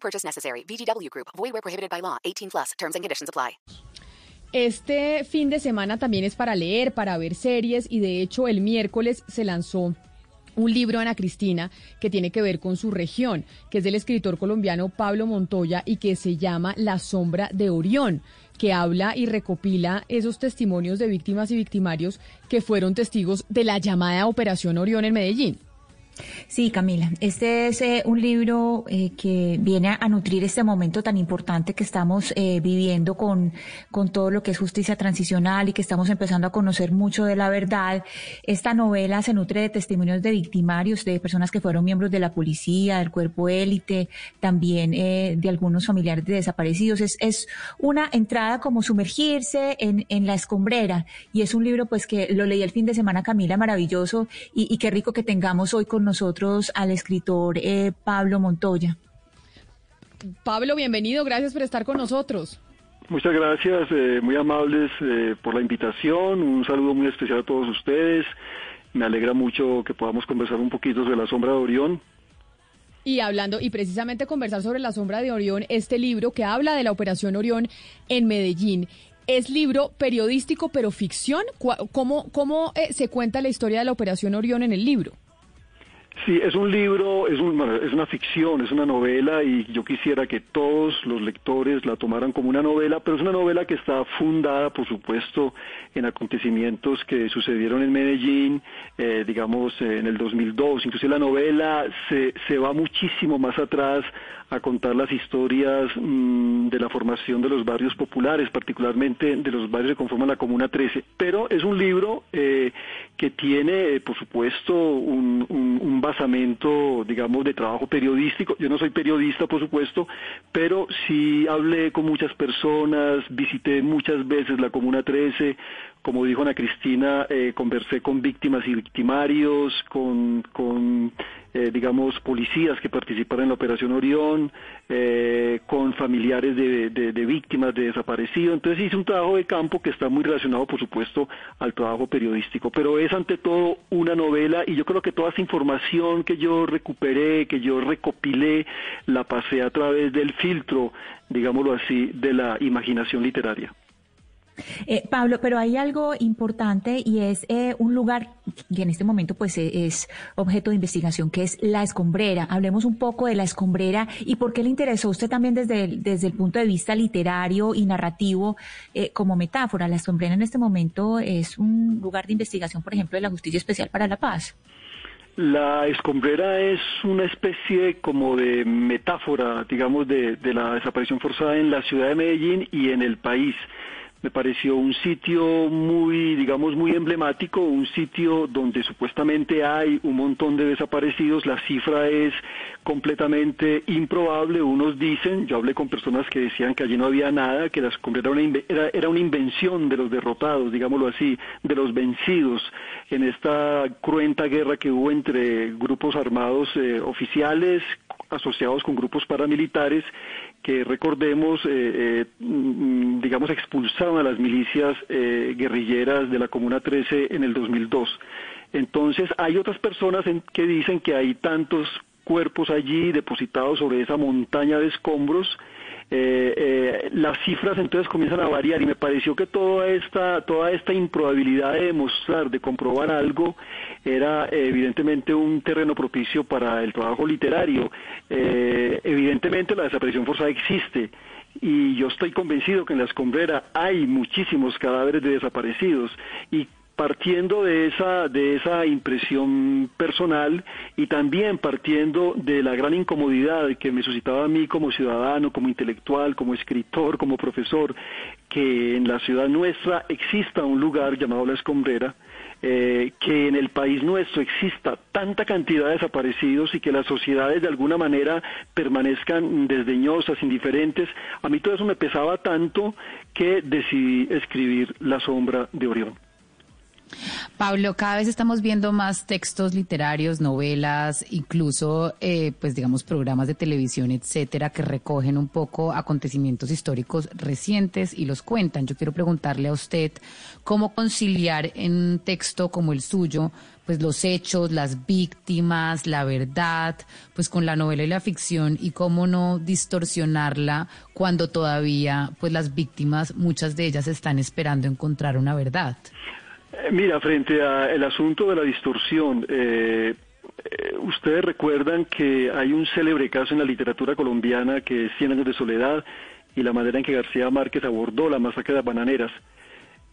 Purchase necessary. VGW Group. Void prohibited by law. 18 plus. Terms and conditions apply. Este fin de semana también es para leer, para ver series y de hecho el miércoles se lanzó un libro, Ana Cristina, que tiene que ver con su región, que es del escritor colombiano Pablo Montoya y que se llama La sombra de Orión que habla y recopila esos testimonios de víctimas y victimarios que fueron testigos de la llamada Operación Orión en Medellín. Sí, Camila, este es eh, un libro eh, que viene a, nutrir este momento tan importante que estamos eh, viviendo con, con todo lo que es justicia transicional y que estamos empezando a conocer mucho de la verdad. Esta novela se nutre de testimonios de victimarios, de personas que fueron miembros de la policía, del cuerpo élite, también de algunos familiares de desaparecidos. Es, es una entrada como sumergirse en, en la escombrera y es un libro pues que lo leí el fin de semana, Camila, maravilloso y, y qué rico que tengamos hoy con nosotros al escritor eh, Pablo Montoya. Pablo, bienvenido, gracias por estar con nosotros. Muchas gracias, eh, muy amables eh, por la invitación, un saludo muy especial a todos ustedes. Me alegra mucho que podamos conversar un poquito sobre la sombra de Orión. Y hablando, y precisamente conversar sobre la sombra de Orión, este libro que habla de la Operación Orión en Medellín. ¿Es libro periodístico pero ficción? ¿Cómo, cómo se cuenta la historia de la Operación Orión en el libro? Sí, es un libro, es, un, es una ficción, es una novela y yo quisiera que todos los lectores la tomaran como una novela, pero es una novela que está fundada, por supuesto, en acontecimientos que sucedieron en Medellín, eh, digamos, en el 2002. Inclusive la novela se, se va muchísimo más atrás a contar las historias mm, de la formación de los barrios populares, particularmente de los barrios que conforman la Comuna 13. Pero es un libro eh, que tiene, eh, por supuesto, un, un, basamento, digamos, de trabajo periodístico. Yo no soy periodista, por supuesto, pero sí hablé con muchas personas, visité muchas veces la Comuna 13, como dijo Ana Cristina, eh, conversé con víctimas y victimarios, con, con eh, digamos, policías que participaron en la Operación Orión, eh, con familiares de, víctimas de desaparecidos. Entonces hice un trabajo de campo que está muy relacionado, por supuesto, al trabajo periodístico. Pero es ante todo una novela y yo creo que toda esa información que yo recuperé, que yo recopilé, la pasé a través del filtro, digámoslo así, de la imaginación literaria. Eh, Pablo, pero hay algo importante y es eh, un lugar que en este momento pues eh, es objeto de investigación, que es la escombrera. Hablemos un poco de la escombrera y por qué le interesó a usted también desde el, desde el punto de vista literario y narrativo como metáfora. La escombrera en este momento es un lugar de investigación, por ejemplo, de la Justicia Especial para la Paz. La escombrera es una especie como de metáfora, digamos, de la desaparición forzada en la ciudad de Medellín y en el país me pareció un sitio muy, digamos, muy emblemático, un sitio donde supuestamente hay un montón de desaparecidos, la cifra es completamente improbable, unos dicen, yo hablé con personas que decían que allí no había nada, que la era una, era, era una invención de los derrotados, digámoslo así, de los vencidos. En esta cruenta guerra que hubo entre grupos armados eh, oficiales asociados con grupos paramilitares que recordemos, eh, eh, mm, digamos, expulsaron a las milicias eh, guerrilleras de la Comuna 13 en el 2002. Entonces, hay otras personas que dicen que hay tantos cuerpos allí depositados sobre esa montaña de escombros eh, eh, las cifras entonces comienzan a variar y me pareció que toda esta, toda esta improbabilidad de demostrar, de comprobar algo, era evidentemente un terreno propicio para el trabajo literario. Eh, evidentemente la desaparición forzada existe y yo estoy convencido que en la escombrera hay muchísimos cadáveres de desaparecidos y partiendo de esa, de esa impresión personal y también partiendo de la gran incomodidad que me suscitaba a mí como ciudadano, como intelectual, como escritor, como profesor, que en la ciudad nuestra exista un lugar llamado La Escombrera, eh, que en el país nuestro exista tanta cantidad de desaparecidos y que las sociedades de alguna manera permanezcan desdeñosas, indiferentes, a mí todo eso me pesaba tanto que decidí escribir La sombra de Orión. Pablo, cada vez estamos viendo más textos literarios, novelas, incluso, eh, pues digamos, programas de televisión, etcétera, que recogen un poco acontecimientos históricos recientes y los cuentan. Yo quiero preguntarle a usted cómo conciliar en un texto como el suyo, pues los hechos, las víctimas, la verdad, pues con la novela y la ficción y cómo no distorsionarla cuando todavía, pues las víctimas, muchas de ellas están esperando encontrar una verdad. Eh, mira, frente al asunto de la distorsión, eh, eh, ustedes recuerdan que hay un célebre caso en la literatura colombiana que es Cien años de soledad y la manera en que García Márquez abordó la masacre de las bananeras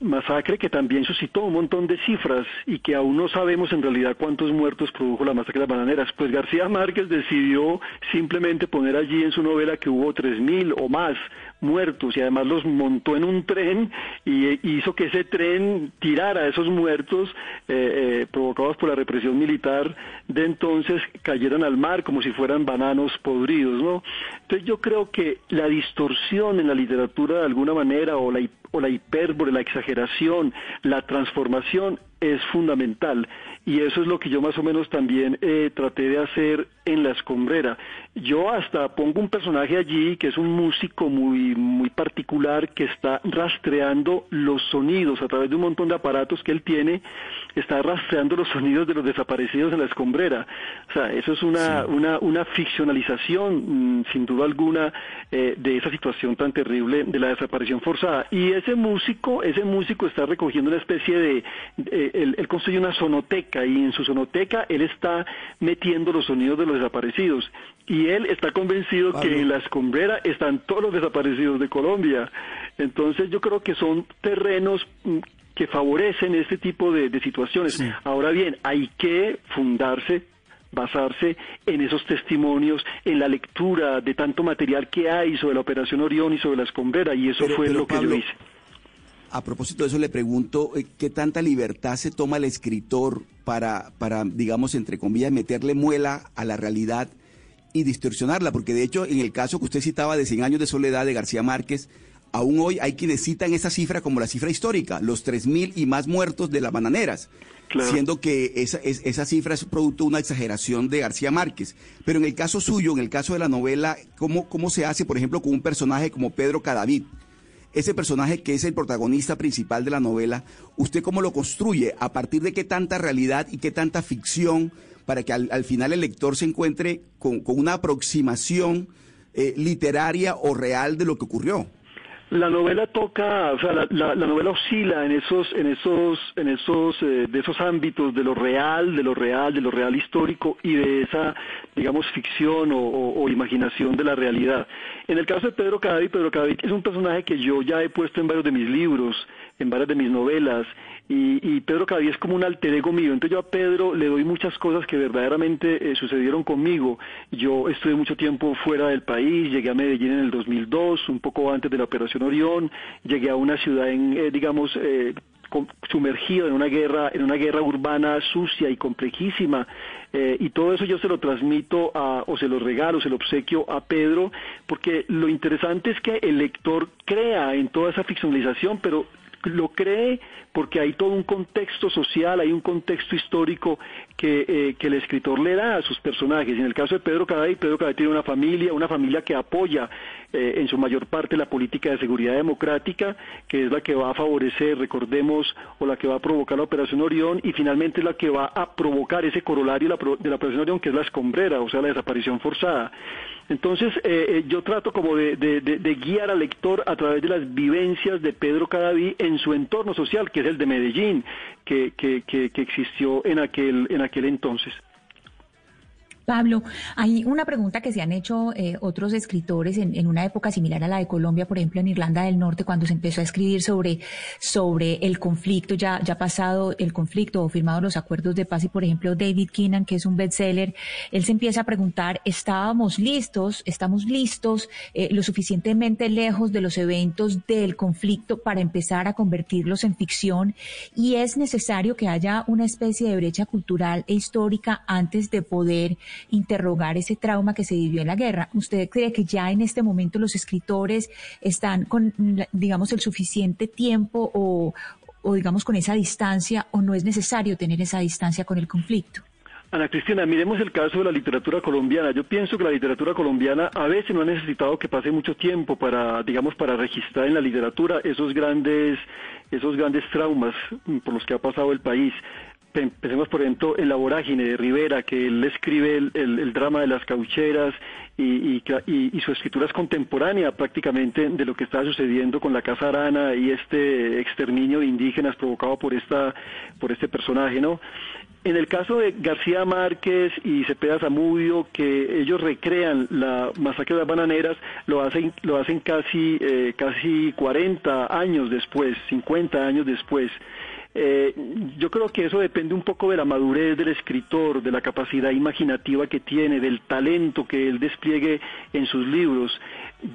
masacre que también suscitó un montón de cifras y que aún no sabemos en realidad cuántos muertos produjo la masacre de las bananeras. Pues García Márquez decidió simplemente poner allí en su novela que hubo tres mil o más muertos y además los montó en un tren y hizo que ese tren tirara a esos muertos eh, eh, provocados por la represión militar de entonces cayeran al mar como si fueran bananos podridos, ¿no? Entonces yo creo que la distorsión en la literatura de alguna manera o la o la hipérbole, la exageración, la transformación es fundamental y eso es lo que yo más o menos también eh, traté de hacer en La Escombrera. Yo hasta pongo un personaje allí que es un músico muy, muy particular que está rastreando los sonidos a través de un montón de aparatos que él tiene, está rastreando los sonidos de los desaparecidos en La Escombrera. O sea, eso es una, una, una ficcionalización, mm, sin duda alguna, eh, de esa situación tan terrible de la desaparición forzada. Y ese músico, ese músico está recogiendo una especie de, él, él construye una sonoteca y en su sonoteca él está metiendo los sonidos de los desaparecidos. Y él está convencido que en la escombrera están todos los desaparecidos de Colombia. Entonces yo creo que son terrenos mm, que favorecen este tipo de, situaciones. Ahora bien, hay que fundarse basarse en esos testimonios, en la lectura de tanto material que hay sobre la Operación Orión y sobre la escombrera, y eso fue lo que yo hice. A propósito de eso, le pregunto, eh, ¿qué tanta libertad se toma el escritor para, para, digamos, entre comillas, meterle muela a la realidad y distorsionarla, porque de hecho en el caso que usted citaba de 100 años de soledad de García Márquez, aún hoy hay quienes citan esa cifra como la cifra histórica, los 3.000 y más muertos de las bananeras, siendo que esa, esa cifra es producto de una exageración de García Márquez. Pero en el caso suyo, en el caso de la novela, ¿cómo, cómo se hace, por ejemplo, con un personaje como Pedro Cadavid? Ese personaje que es el protagonista principal de la novela, ¿usted cómo lo construye? ¿A partir de qué tanta realidad y qué tanta ficción para que al, final el lector se encuentre con, una aproximación eh, literaria o real de lo que ocurrió. La novela toca, o sea, la, novela oscila en esos, en esos, en esos, eh, de esos ámbitos de lo real, de lo real, de lo real histórico y de esa, digamos, ficción o, imaginación de la realidad. En el caso de Pedro Cadavid, Pedro Cadavid es un personaje que yo ya he puesto en varios de mis libros, en varias de mis novelas, y, Pedro Cadavid es como un alter ego mío. Entonces yo a Pedro le doy muchas cosas que verdaderamente eh, sucedieron conmigo. Yo estuve mucho tiempo fuera del país, llegué a Medellín en el 2002, un poco antes de la Operación Orión, llegué a una ciudad, en, eh, digamos, eh, sumergido en una guerra, en una guerra urbana sucia y complejísima. y todo eso yo se lo transmito a, o se lo regalo, se lo obsequio a Pedro, porque lo interesante es que el lector crea en toda esa ficcionalización, pero lo cree porque hay todo un contexto social, hay un contexto histórico que, eh, que el escritor le da a sus personajes. En el caso de Pedro Caday, Pedro Caday tiene una familia, una familia que apoya eh, en su mayor parte la política de seguridad democrática, que es la que va a favorecer, recordemos, o la que va a provocar la Operación Orión, y finalmente la que va a provocar ese corolario de la Operación Orión, que es la escombrera, o sea, la desaparición forzada. Entonces, eh, yo trato como de, de, guiar al lector a través de las vivencias de Pedro Cadaví en su entorno social, que el de Medellín, que, que, que, existió en aquel, en aquel entonces. Pablo, hay una pregunta que se han hecho eh, otros escritores en, una época similar a la de Colombia, por ejemplo, en Irlanda del Norte, cuando se empezó a escribir sobre, sobre el conflicto, ya, ya pasado el conflicto o firmado los acuerdos de paz, y por ejemplo, David Keenan, que es un bestseller, él se empieza a preguntar, ¿estábamos listos? ¿Estamos listos eh, lo suficientemente lejos de los eventos del conflicto para empezar a convertirlos en ficción? Y es necesario que haya una especie de brecha cultural e histórica antes de poder interrogar ese trauma que se vivió en la guerra. ¿Usted cree que ya en este momento los escritores están con, digamos, el suficiente tiempo o, o digamos, con esa distancia o no es necesario tener esa distancia con el conflicto? Ana Cristina, miremos el caso de la literatura colombiana. Yo pienso que la literatura colombiana a veces no ha necesitado que pase mucho tiempo para, digamos, para registrar en la literatura esos grandes, esos grandes traumas por los que ha pasado el país. Empecemos, por ejemplo, en La Vorágine de Rivera, que él escribe el, drama de las caucheras y, su escritura es contemporánea prácticamente de lo que está sucediendo con la Casa Arana y este exterminio de indígenas provocado por, esta, por este personaje, ¿no? En el caso de García Márquez y Cepeda Zamudio, que ellos recrean la masacre de las bananeras, lo hacen, lo hacen casi, eh, casi 40 años después, 50 años después. Eh, yo creo que eso depende un poco de la madurez del escritor, de la capacidad imaginativa que tiene, del talento que él despliegue en sus libros.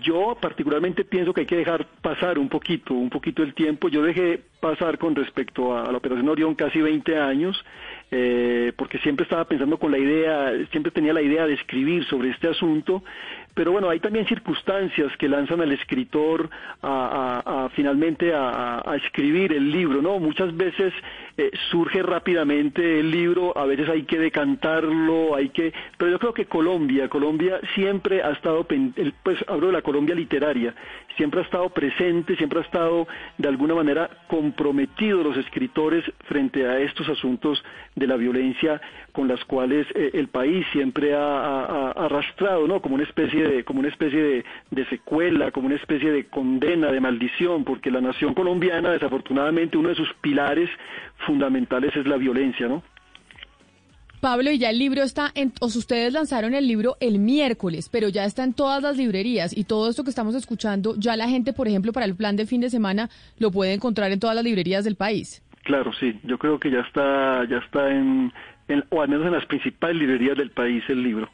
Yo particularmente pienso que hay que dejar pasar un poquito, un poquito el tiempo. Yo dejé pasar con respecto a la Operación Orión casi 20 años, eh, porque siempre estaba pensando con la idea, siempre tenía la idea de escribir sobre este asunto, pero bueno, hay también circunstancias que lanzan al escritor a, finalmente a, escribir el libro, ¿no? Muchas veces eh, surge rápidamente el libro, a veces hay que decantarlo, hay que, pero yo creo que Colombia, Colombia siempre ha estado, pues hablo de la Colombia literaria, siempre ha estado presente, siempre ha estado de alguna manera comprometido los escritores frente a estos asuntos de la violencia con las cuales eh, el país siempre ha, arrastrado, ¿no? Como una especie de, como una especie de, secuela, como una especie de condena, de maldición, porque la nación colombiana, desafortunadamente, uno de sus pilares fundamentales es la violencia, ¿no? Pablo, y ya el libro está, en, o ustedes lanzaron el libro el miércoles, pero ya está en todas las librerías y todo esto que estamos escuchando, ya la gente, por ejemplo, para el plan de fin de semana, lo puede encontrar en todas las librerías del país. Claro, sí, yo creo que ya está, ya está en, o al menos en las principales librerías del país el libro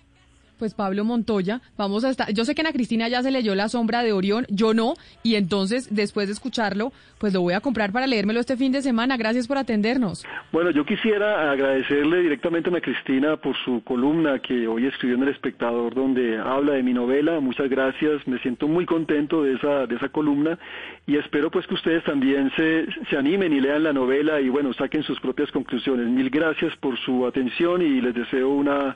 pues Pablo Montoya, vamos a estar, yo sé que Ana Cristina ya se leyó La sombra de Orión, yo no, y entonces después de escucharlo, pues lo voy a comprar para leérmelo este fin de semana. Gracias por atendernos. Bueno, yo quisiera agradecerle directamente a Ana Cristina por su columna que hoy escribió en El Espectador, donde habla de mi novela. Muchas gracias, me siento muy contento de esa, de esa columna y espero pues que ustedes también se, se animen y lean la novela y bueno, saquen sus propias conclusiones. Mil gracias por su atención y les deseo una